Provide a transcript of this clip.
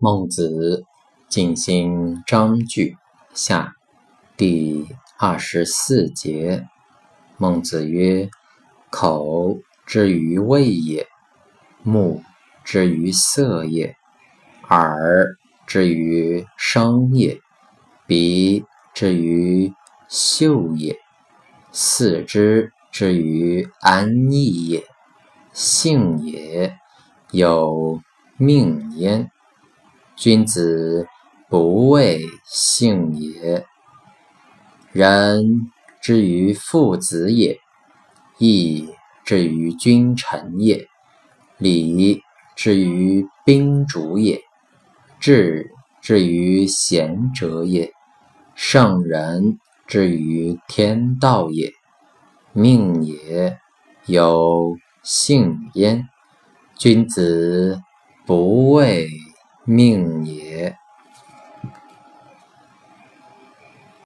孟子进行章句下第二十四节。孟子曰：“口之于味也，目之于色也，耳之于声也，鼻之于嗅也，四肢之于安逸也，性也，有命焉。”君子不畏性也。人之于父子也，义之于君臣也，礼之于宾主也，智之于贤者也，圣人之于天道也。命也，有幸焉。君子不畏。命也。